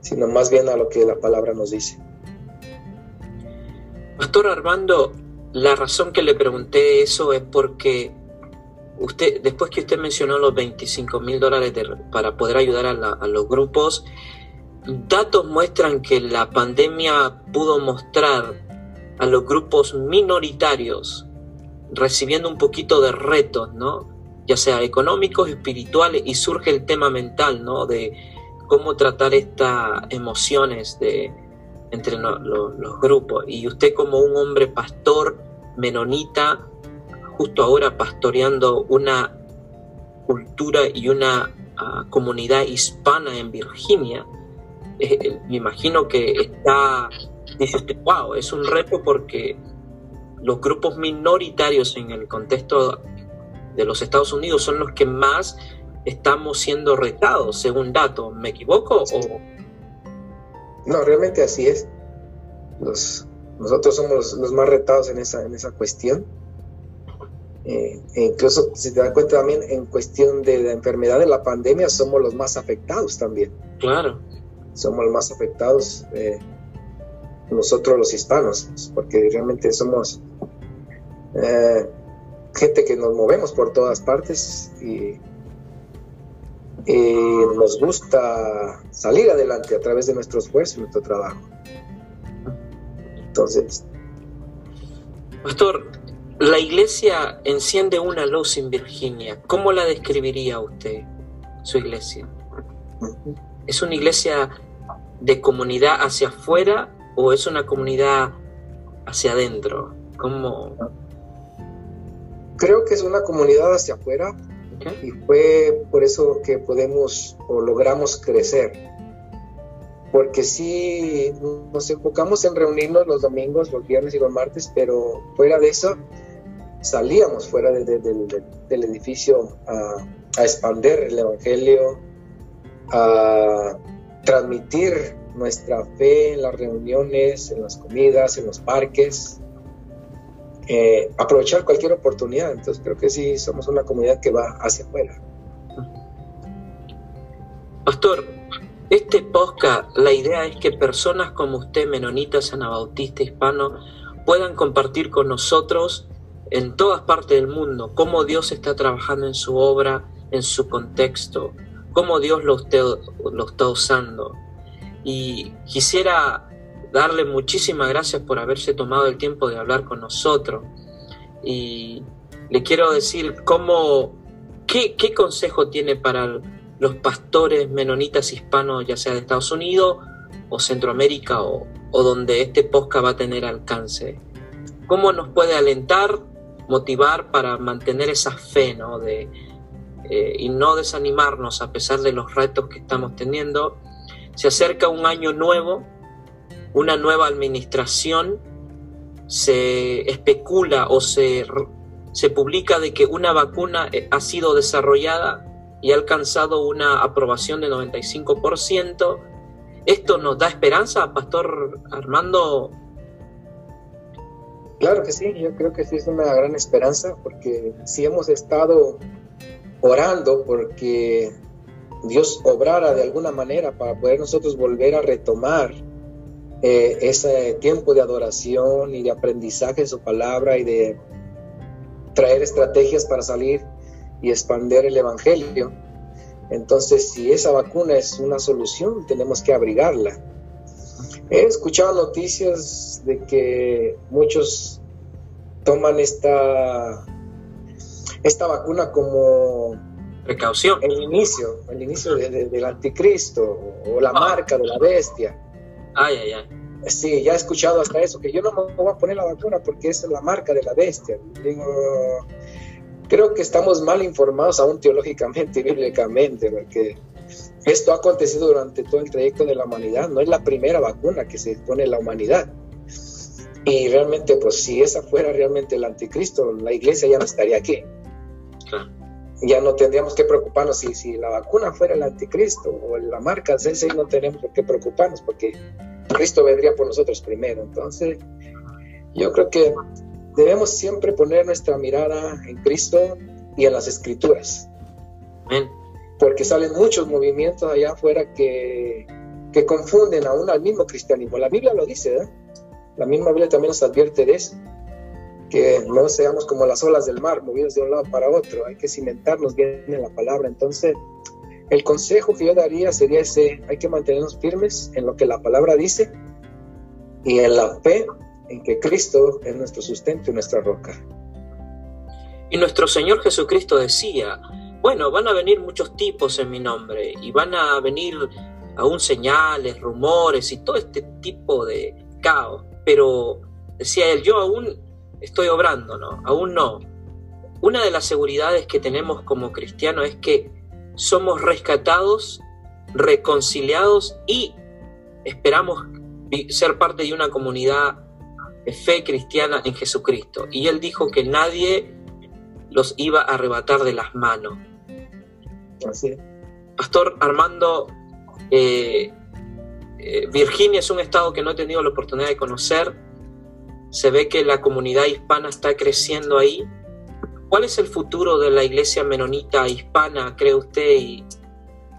sino más bien a lo que la palabra nos dice. Pastor Armando, la razón que le pregunté eso es porque usted, después que usted mencionó los 25 mil dólares para poder ayudar a, los grupos, datos muestran que la pandemia pudo mostrar a los grupos minoritarios recibiendo un poquito de retos, ¿no? Ya sea económicos, espirituales, y surge el tema mental, ¿no? De cómo tratar estas emociones de, entre los grupos. Y usted como un hombre pastor menonita, justo ahora pastoreando una cultura y una ah, comunidad hispana en Virginia, eh, eh, me imagino que está, dice usted, wow, es un reto porque los grupos minoritarios en el contexto de los Estados Unidos son los que más estamos siendo retados, según datos. ¿Me equivoco? O... No, realmente así es. Los, nosotros somos los, más retados en esa, en esa cuestión. Eh, e incluso, si te das cuenta también, en cuestión de la enfermedad de la pandemia, somos los más afectados también. Claro. Somos los más afectados eh, nosotros los hispanos, porque realmente somos eh, gente que nos movemos por todas partes y, nos gusta salir adelante a través de nuestro esfuerzo y nuestro trabajo. Entonces... Pastor, la iglesia enciende una luz en Virginia. ¿Cómo la describiría usted, su iglesia? ¿Es una iglesia de comunidad hacia afuera o es una comunidad hacia adentro? ¿Cómo? Creo que es una comunidad hacia afuera y fue por eso que podemos o logramos crecer. Porque sí nos enfocamos en reunirnos los domingos, los viernes y los martes, pero fuera de eso salíamos fuera del edificio a, a expandir el Evangelio, a transmitir nuestra fe en las reuniones, en las comidas, en los parques, eh, aprovechar cualquier oportunidad. Entonces creo que sí, somos una comunidad que va hacia afuera. Pastor, este podcast, la idea es que personas como usted, menonitas, anabautistas, hispanos, puedan compartir con nosotros en todas partes del mundo cómo Dios está trabajando en su obra, en su contexto, cómo Dios lo, lo está usando. Y quisiera darle muchísimas gracias por haberse tomado el tiempo de hablar con nosotros. Y le quiero decir cómo, qué, consejo tiene para los pastores menonitas hispanos, ya sea de Estados Unidos o Centroamérica o, donde este podcast va a tener alcance. ¿Cómo nos puede alentar, motivar para mantener esa fe ¿no? de, eh, y no desanimarnos a pesar de los retos que estamos teniendo? Se acerca un año nuevo una nueva administración, se especula o se, se publica de que una vacuna eh, ha sido desarrollada y ha alcanzado una aprobación de 95%. ¿Esto nos da esperanza, Pastor Armando? Claro que sí, yo creo que sí es una gran esperanza porque si hemos estado orando porque Dios obrara de alguna manera para poder nosotros volver a retomar eh, ese tiempo de adoración y de aprendizaje de su palabra y de traer estrategias para salir y expandir el Evangelio. Entonces, si esa vacuna es una solución, tenemos que abrigarla. He escuchado noticias de que muchos toman esta, esta vacuna como precaución. El inicio, el inicio del anticristo o la ah. marca de la bestia. Ay, ay, ay. Sí, ya he escuchado hasta eso, que yo no me voy a poner la vacuna porque es la marca de la bestia. Digo, creo que estamos mal informados aún teológicamente y bíblicamente, porque esto ha acontecido durante todo el trayecto de la humanidad, no es la primera vacuna que se pone la humanidad. Y realmente, pues si esa fuera realmente el anticristo, la iglesia ya no estaría aquí. Ya no tendríamos que preocuparnos si, si la vacuna fuera el anticristo o la marca CC, no tenemos que preocuparnos porque Cristo vendría por nosotros primero. Entonces, yo creo que debemos siempre poner nuestra mirada en Cristo y en las escrituras. Porque salen muchos movimientos allá afuera que, que confunden aún al mismo cristianismo. La Biblia lo dice, ¿eh? La misma Biblia también nos advierte de eso. Que no seamos como las olas del mar, movidos de un lado para otro. Hay que cimentarnos bien en la palabra. Entonces, el consejo que yo daría sería ese, hay que mantenernos firmes en lo que la palabra dice y en la fe en que Cristo es nuestro sustento y nuestra roca. Y nuestro Señor Jesucristo decía, bueno, van a venir muchos tipos en mi nombre y van a venir aún señales, rumores y todo este tipo de caos, pero decía él, yo aún estoy obrando, ¿no? Aún no. Una de las seguridades que tenemos como cristianos es que somos rescatados, reconciliados y esperamos ser parte de una comunidad de fe cristiana en Jesucristo. Y él dijo que nadie los iba a arrebatar de las manos. Así Pastor Armando, eh, eh, Virginia es un estado que no he tenido la oportunidad de conocer. Se ve que la comunidad hispana está creciendo ahí. ¿Cuál es el futuro de la iglesia menonita hispana, cree usted?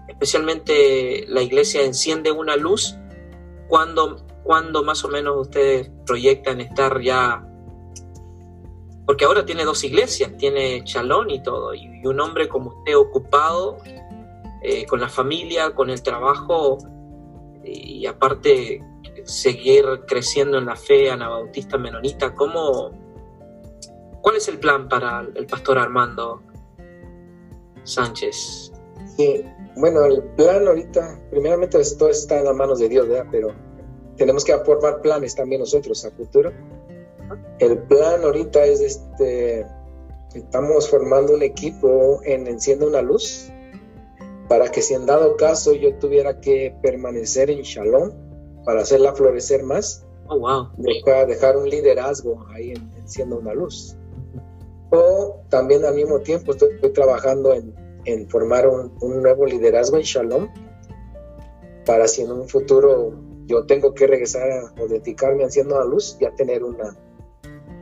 Especialmente la iglesia enciende una luz. ¿Cuándo, cuando más o menos ustedes proyectan estar ya? Porque ahora tiene dos iglesias, tiene Chalón y todo, y, un hombre como usted ocupado eh, con la familia, con el trabajo, y aparte seguir creciendo en la fe anabautista menonita, ¿cómo, ¿cuál es el plan para el pastor Armando Sánchez? Bueno, el plan ahorita, primeramente todo está en las manos de Dios, ¿verdad? Pero tenemos que formar planes también nosotros a futuro. El plan ahorita es este, estamos formando un equipo en Encienda una Luz para que si en dado caso yo tuviera que permanecer en Shalom, para hacerla florecer más. Oh, wow. dejar, un liderazgo ahí en, siendo una luz. O también al mismo tiempo estoy, trabajando en, en formar un, un, nuevo liderazgo en Shalom para si en un futuro yo tengo que regresar o dedicarme a siendo la luz, ya tener una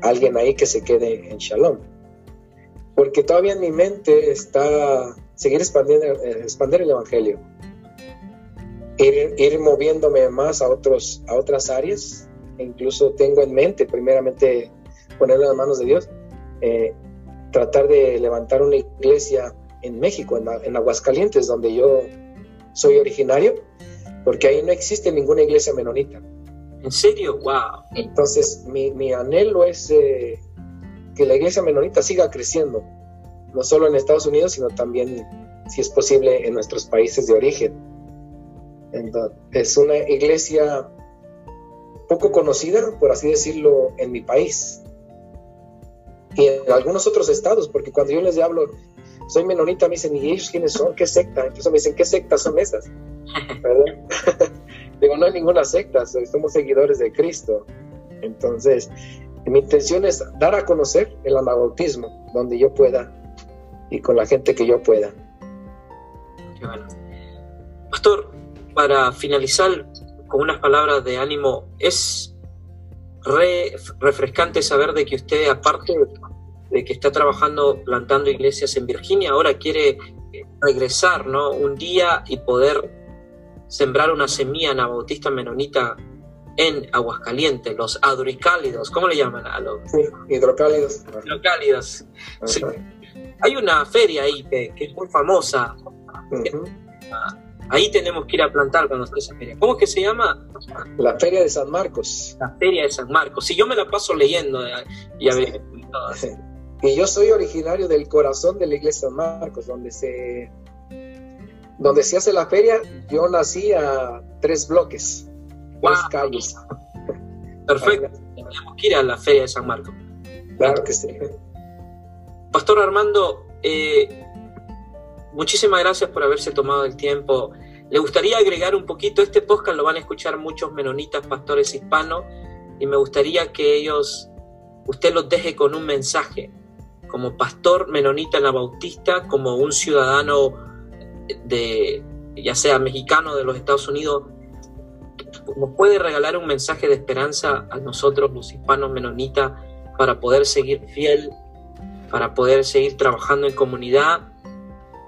alguien ahí que se quede en Shalom. Porque todavía en mi mente está seguir expandiendo, eh, expandir el Evangelio ir, moviéndome más a, otros, a otras áreas. Incluso tengo en mente, primeramente, ponerlo en las manos de Dios, eh, tratar de levantar una iglesia en México, en, Aguascalientes, donde yo soy originario, porque ahí no existe ninguna iglesia menonita. ¿En serio? ¡Wow! Entonces, mi, anhelo es eh, que la iglesia menonita siga creciendo, no solo en Estados Unidos, sino también, si es posible, en nuestros países de origen es una iglesia poco conocida, por así decirlo, en mi país y en algunos otros estados, porque cuando yo les hablo, soy menonita, me dicen, ¿y ellos quiénes son? ¿Qué secta? Entonces me dicen, ¿qué sectas son esas? [LAUGHS] [LAUGHS] Digo, no hay ninguna secta, somos seguidores de Cristo. Entonces, mi intención es dar a conocer el anabautismo donde yo pueda y con la gente que yo pueda. Qué bueno. Pastor, para finalizar con unas palabras de ánimo, es refrescante saber de que usted, aparte de que está trabajando plantando iglesias en Virginia, ahora quiere regresar ¿no? un día y poder sembrar una semilla anabautista menonita en Aguascalientes, los aduricálidos, ¿cómo le llaman a los? Sí, hidrocálidos. Hidrocálidos. Hay una feria ahí que, es muy famosa. Ahí tenemos que ir a plantar cuando esté esa feria. ¿Cómo es que se llama? La Feria de San Marcos. La Feria de San Marcos. Si yo me la paso leyendo eh, y a ver. Y yo soy originario del corazón de la iglesia de San Marcos, donde se, donde se hace la feria. Yo nací a tres bloques, tres calles. Perfecto. [LAUGHS] Tenemos que ir a la Feria de San Marcos. Claro que sí. Pastor Armando, eh, muchísimas gracias por haberse tomado el tiempo. Le gustaría agregar un poquito, este podcast lo van a escuchar muchos menonitas, pastores hispanos, y me gustaría que ellos, usted los deje con un mensaje, como pastor menonita bautista, como un ciudadano de, ya sea mexicano de los Estados Unidos, nos puede regalar un mensaje de esperanza a nosotros, los hispanos menonitas, para poder seguir fiel, para poder seguir trabajando en comunidad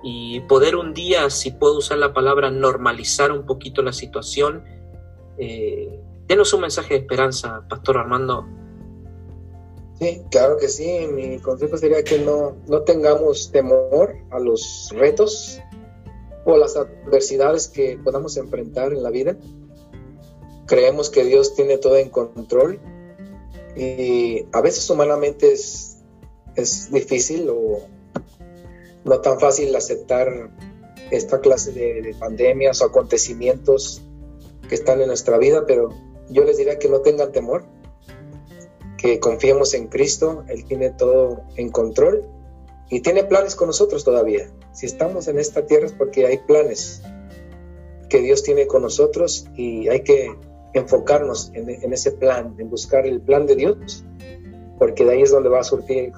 y poder un día, si puedo usar la palabra, normalizar un poquito la situación. Eh, denos un mensaje de esperanza, Pastor Armando. Sí, claro que sí. Mi consejo sería que no, no tengamos temor a los retos o las adversidades que podamos enfrentar en la vida. Creemos que Dios tiene todo en control y a veces humanamente es, es difícil o no tan fácil aceptar esta clase de, pandemias o acontecimientos que están en nuestra vida, pero yo les diría que no tengan temor, que confiemos en Cristo, Él tiene todo en control y tiene planes con nosotros todavía. Si estamos en esta tierra es porque hay planes que Dios tiene con nosotros y hay que enfocarnos en, ese plan, en buscar el plan de Dios, porque de ahí es donde va a surgir,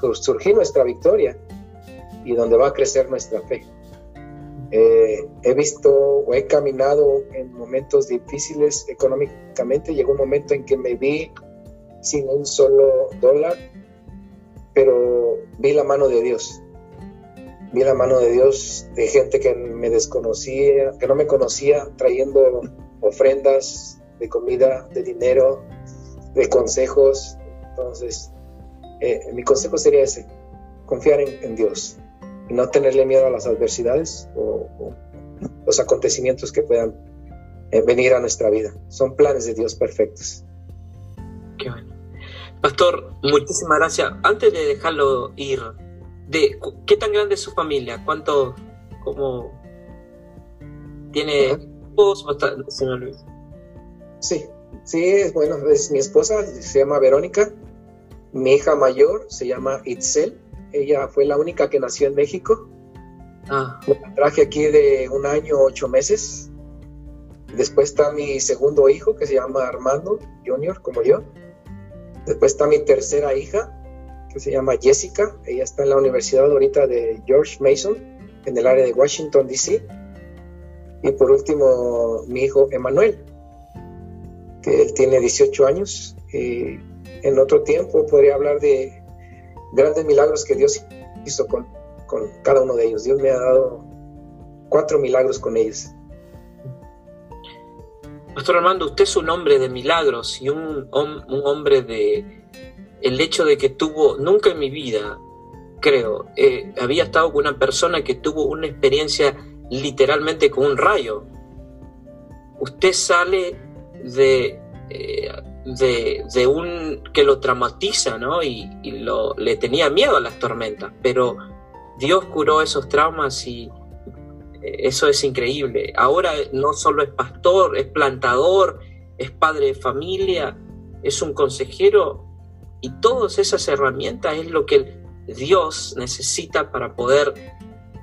nuestra victoria y donde va a crecer nuestra fe. Eh, he visto o he caminado en momentos difíciles económicamente. Llegó un momento en que me vi sin un solo dólar, pero vi la mano de Dios. Vi la mano de Dios de gente que me desconocía, que no me conocía, trayendo ofrendas de comida, de dinero, de consejos. Entonces, eh, mi consejo sería ese, confiar en, Dios y no tenerle miedo a las adversidades o, los acontecimientos que puedan eh, venir a nuestra vida. Son planes de Dios perfectos. Qué bueno. Pastor, muchísimas gracias. Antes de dejarlo ir, de, ¿qué tan grande es su familia? ¿Cuánto, cómo tiene esposo? Sí, sí, bueno, es mi esposa, se llama Verónica. Mi hija mayor se llama Itzel. Ella fue la única que nació en México. Ah. La traje aquí de un año, ocho meses. Después está mi segundo hijo que se llama Armando Junior, como yo. Después está mi tercera hija que se llama Jessica. Ella está en la Universidad ahorita de George Mason, en el área de Washington, D.C. Y por último, mi hijo Emanuel, que él tiene 18 años. Y en otro tiempo podría hablar de grandes milagros que Dios hizo con, con cada uno de ellos. Dios me ha dado cuatro milagros con ellos. Pastor Armando, usted es un hombre de milagros y un, un, hombre de el hecho de que tuvo, nunca en mi vida, creo, eh, había estado con una persona que tuvo una experiencia literalmente con un rayo. Usted sale de, eh, de, un que lo traumatiza, ¿no? Y, lo, le tenía miedo a las tormentas, pero Dios curó esos traumas y, eso es increíble. Ahora no solo es pastor, es plantador, es padre de familia, es un consejero y todas esas herramientas es lo que Dios necesita para poder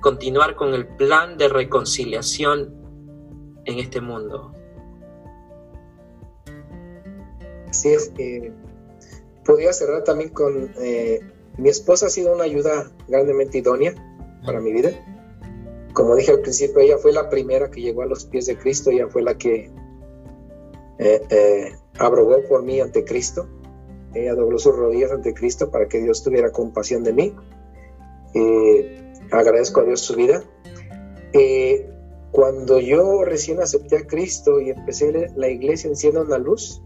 continuar con el plan de reconciliación en este mundo. Así es. Eh, cerrar también con eh, mi esposa ha sido una ayuda grandemente idónea para mi vida como dije al principio, ella fue la primera que llegó a los pies de Cristo, ella fue la que eh, eh, abrogó por mí ante Cristo, ella dobló sus rodillas ante Cristo para que Dios tuviera compasión de mí. agradezco a Dios su vida. cuando yo recién acepté a Cristo y empecé la iglesia encienda una luz,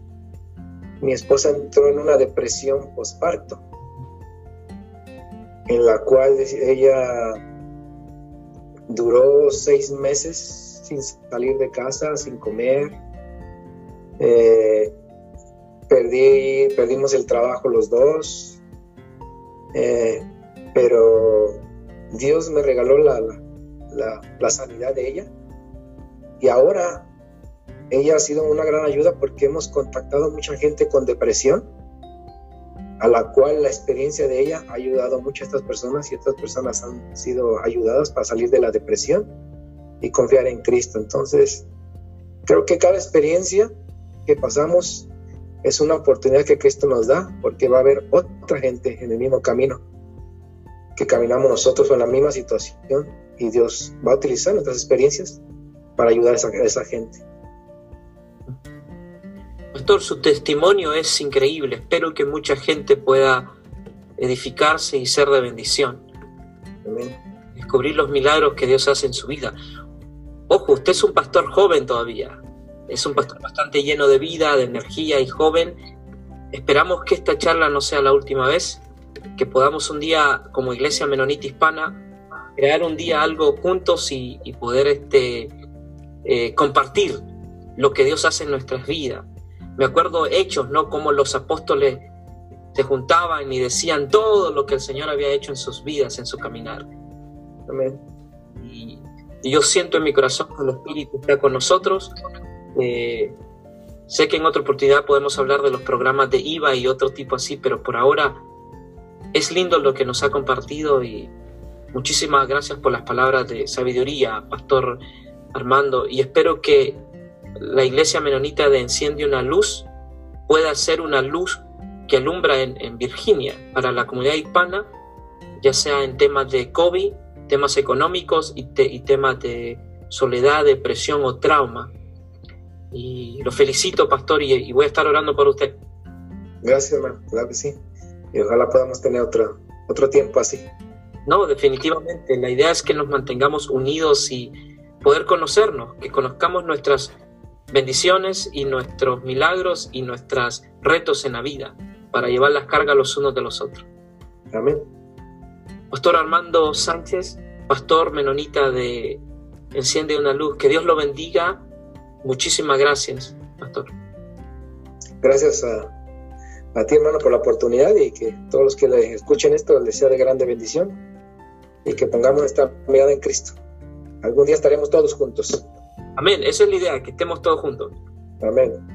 mi esposa entró en una depresión postparto, en la cual ella Duró seis meses sin salir de casa, sin comer. Eh, perdí, perdimos el trabajo los dos. Eh, pero Dios me regaló la, la, sanidad de ella. Y ahora ella ha sido una gran ayuda porque hemos contactado a mucha gente con depresión a la cual la experiencia de ella ha ayudado mucho a estas personas y estas personas han sido ayudadas para salir de la depresión y confiar en Cristo. Entonces, creo que cada experiencia que pasamos es una oportunidad que Cristo nos da porque va a haber otra gente en el mismo camino que caminamos nosotros en la misma situación y Dios va a utilizar nuestras experiencias para ayudar a esa, a esa gente. Pastor, su testimonio es increíble. Espero que mucha gente pueda edificarse y ser de bendición. Descubrir los milagros que Dios hace en su vida. Ojo, usted es un pastor joven todavía. Es un pastor bastante lleno de vida, de energía y joven. Esperamos que esta charla no sea la última vez, que podamos un día, como Iglesia Menonita Hispana, crear un día algo juntos y, poder este, eh, compartir lo que Dios hace en nuestras vidas me acuerdo hechos, ¿no? Como los apóstoles se juntaban y decían todo lo que el Señor había hecho en sus vidas, en su caminar. Amén. Y, yo siento en mi corazón que el Espíritu está con nosotros. Eh, sé que en otra oportunidad podemos hablar de los programas de IVA y otro tipo así, pero por ahora es lindo lo que nos ha compartido y muchísimas gracias por las palabras de sabiduría, Pastor Armando, y espero que la iglesia menonita de Enciende una Luz pueda ser una luz que alumbra en, Virginia para la comunidad hispana, ya sea en temas de COVID, temas económicos y, temas de soledad, depresión o trauma. Y lo felicito, pastor, y, voy a estar orando por usted. Gracias, hermano, claro que sí. Y ojalá podamos tener otro, otro tiempo así. No, definitivamente. La idea es que nos mantengamos unidos y poder conocernos, que conozcamos nuestras bendiciones y nuestros milagros y nuestros retos en la vida para llevar las cargas los unos de los otros. Amén. Pastor Armando Sánchez, pastor menonita de Enciende una Luz, que Dios lo bendiga. Muchísimas gracias, pastor. Gracias a, a ti, hermano, por la oportunidad y que todos los que le escuchen esto les sea de grande bendición y que pongamos esta mirada en Cristo. Algún día estaremos todos juntos. Amén, esa es la idea, que estemos todos juntos. Amén.